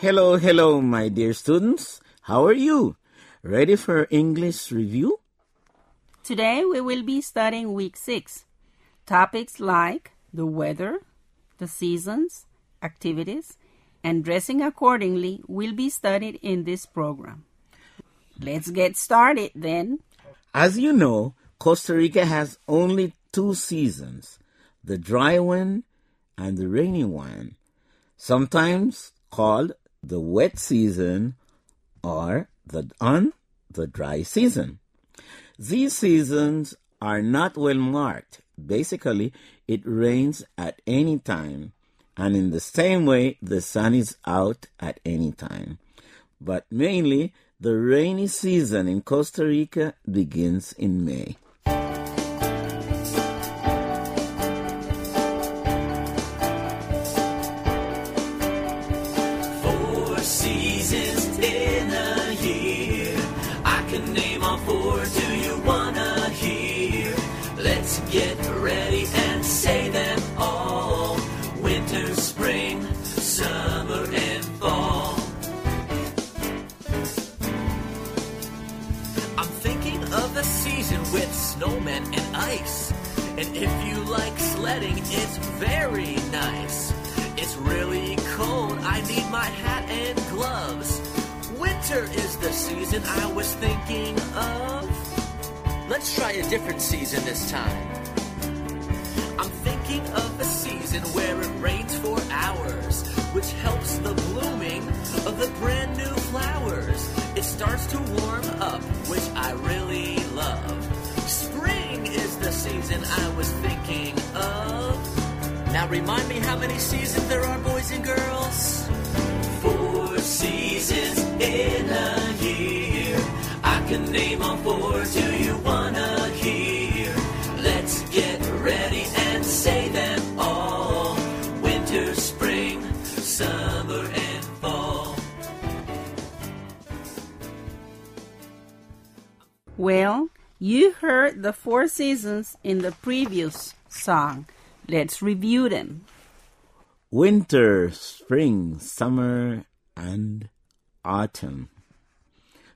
Hello, hello, my dear students. How are you? Ready for English review? Today we will be studying week 6. Topics like the weather, the seasons, activities, and dressing accordingly will be studied in this program. Let's get started then. As you know, Costa Rica has only two seasons the dry one and the rainy one, sometimes called the wet season or the on the dry season. These seasons are not well marked. Basically, it rains at any time, and in the same way, the sun is out at any time. But mainly, the rainy season in Costa Rica begins in May. Let's get ready and say them all. Winter, spring, summer, and fall. I'm thinking of a season with snowmen and ice. And if you like sledding, it's very nice. It's really cold, I need my hat and gloves. Winter is the season I was thinking of. Let's try a different season this time. I'm thinking of a season where it rains for hours, which helps the blooming of the brand new flowers. It starts to warm up, which I really love. Spring is the season I was thinking of. Now remind me how many seasons there are, boys and girls. Four seasons in a year. Name all four. Do you wanna hear? Let's get ready and say them all. Winter, spring, summer, and fall. Well, you heard the four seasons in the previous song. Let's review them. Winter, spring, summer, and autumn.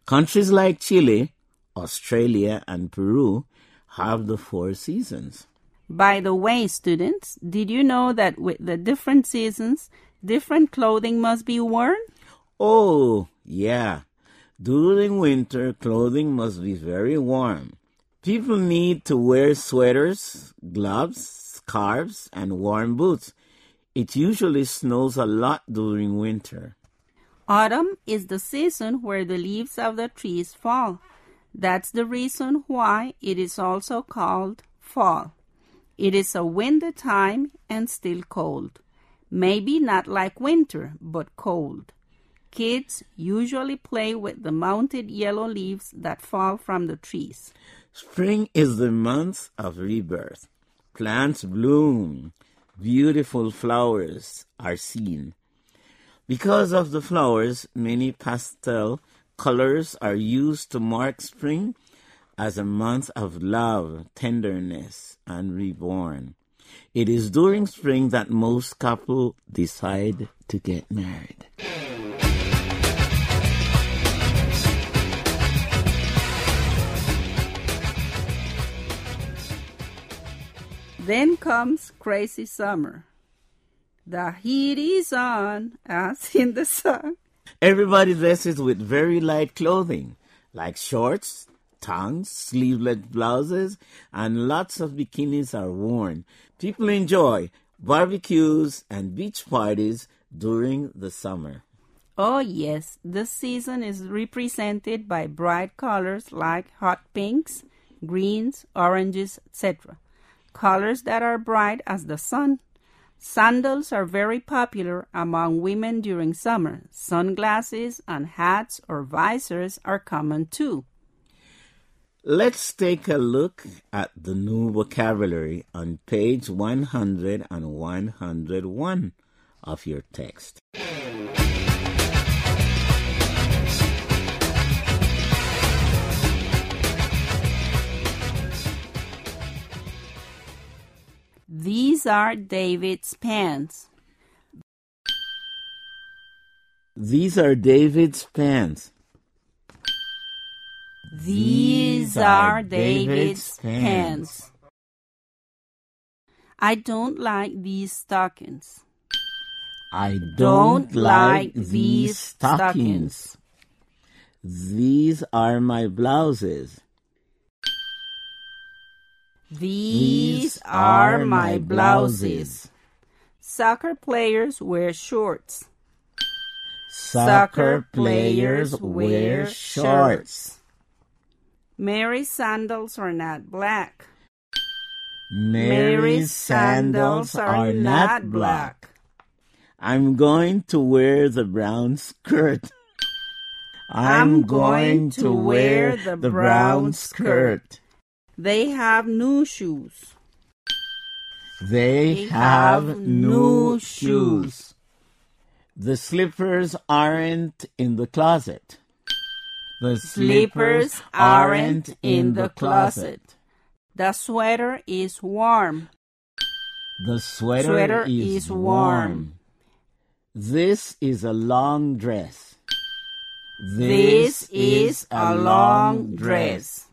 Countries like Chile, Australia, and Peru have the four seasons. By the way, students, did you know that with the different seasons, different clothing must be worn? Oh, yeah. During winter, clothing must be very warm. People need to wear sweaters, gloves, scarves, and warm boots. It usually snows a lot during winter. Autumn is the season where the leaves of the trees fall. That's the reason why it is also called fall. It is a windy time and still cold. Maybe not like winter, but cold. Kids usually play with the mounted yellow leaves that fall from the trees. Spring is the month of rebirth. Plants bloom. Beautiful flowers are seen. Because of the flowers, many pastel colors are used to mark spring as a month of love, tenderness, and reborn. It is during spring that most couples decide to get married. Then comes crazy summer. The heat is on, as in the song. Everybody dresses with very light clothing, like shorts, tongues, sleeveless blouses, and lots of bikinis are worn. People enjoy barbecues and beach parties during the summer. Oh, yes, this season is represented by bright colors like hot pinks, greens, oranges, etc. Colors that are bright as the sun. Sandals are very popular among women during summer. Sunglasses and hats or visors are common too. Let's take a look at the new vocabulary on page 100 and 101 of your text. These are David's pants. These are David's pants. These are David's pants. I don't like these stockings. I Don't like these stockings. These are my blouses. These are my blouses. Soccer players wear shorts. Soccer players wear shorts. Mary's sandals are not black. Mary's sandals are not black. I'm going to wear the brown skirt. I'm going to wear the brown skirt. They have new shoes. They They have have new shoes. The slippers aren't in the closet. The Slippers aren't in the closet. The sweater is warm. The sweater, Sweater is, is warm. warm. This is a long dress. This is a long dress.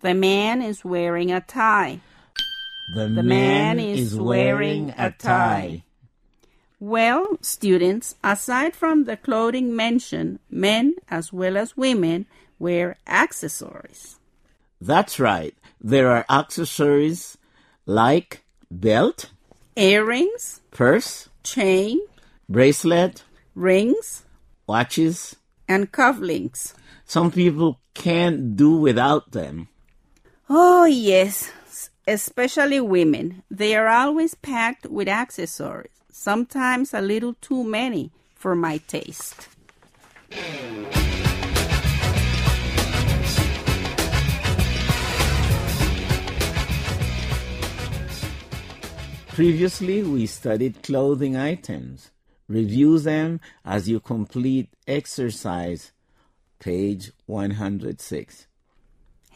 The man is wearing a tie. The, The man is wearing a tie. Well, students, aside from the clothing mentioned, men as well as women wear accessories. That's right. There are accessories like belt, Earrings, purse, chain, bracelet, rings, watches. and cufflinks. Some people can't do without them. Oh, yes, especially women. They are always packed with accessories, sometimes a little too many for my taste. Previously, we studied clothing items. Review them as you complete exercise, page 106.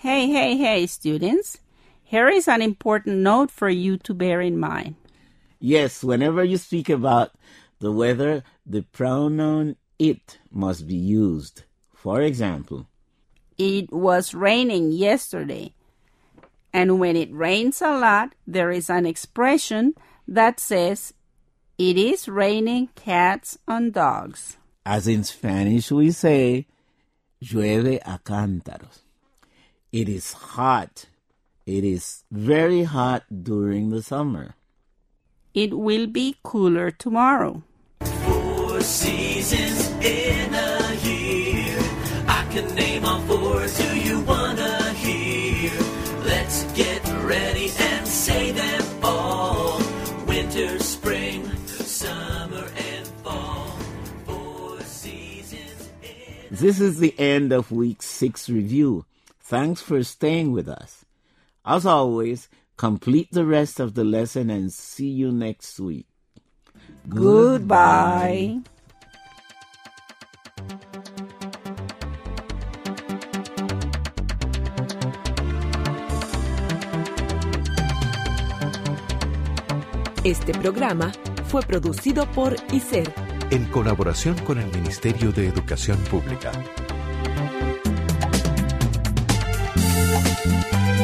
Hey, hey, hey, students. Here is an important note for you to bear in mind. Yes, whenever you speak about the weather, the pronoun it must be used. For example, It was raining yesterday. And when it rains a lot, there is an expression that says, It is raining cats and dogs. as in Spanish we say, llueve a cántaros. It is hot. It is very hot during the summer. It will be cooler tomorrow. Four seasons in a year. I can name all four. Do you wanna hear? Let's get ready and say them all. Winter, spring, summer, and fall. Four seasons in This is the end of week six review. Thanks for staying with us. As always, complete the rest of the lesson and see you next week. Goodbye. Este programa fue producido por ICER, En colaboración con el Ministerio de Educación Pública. Música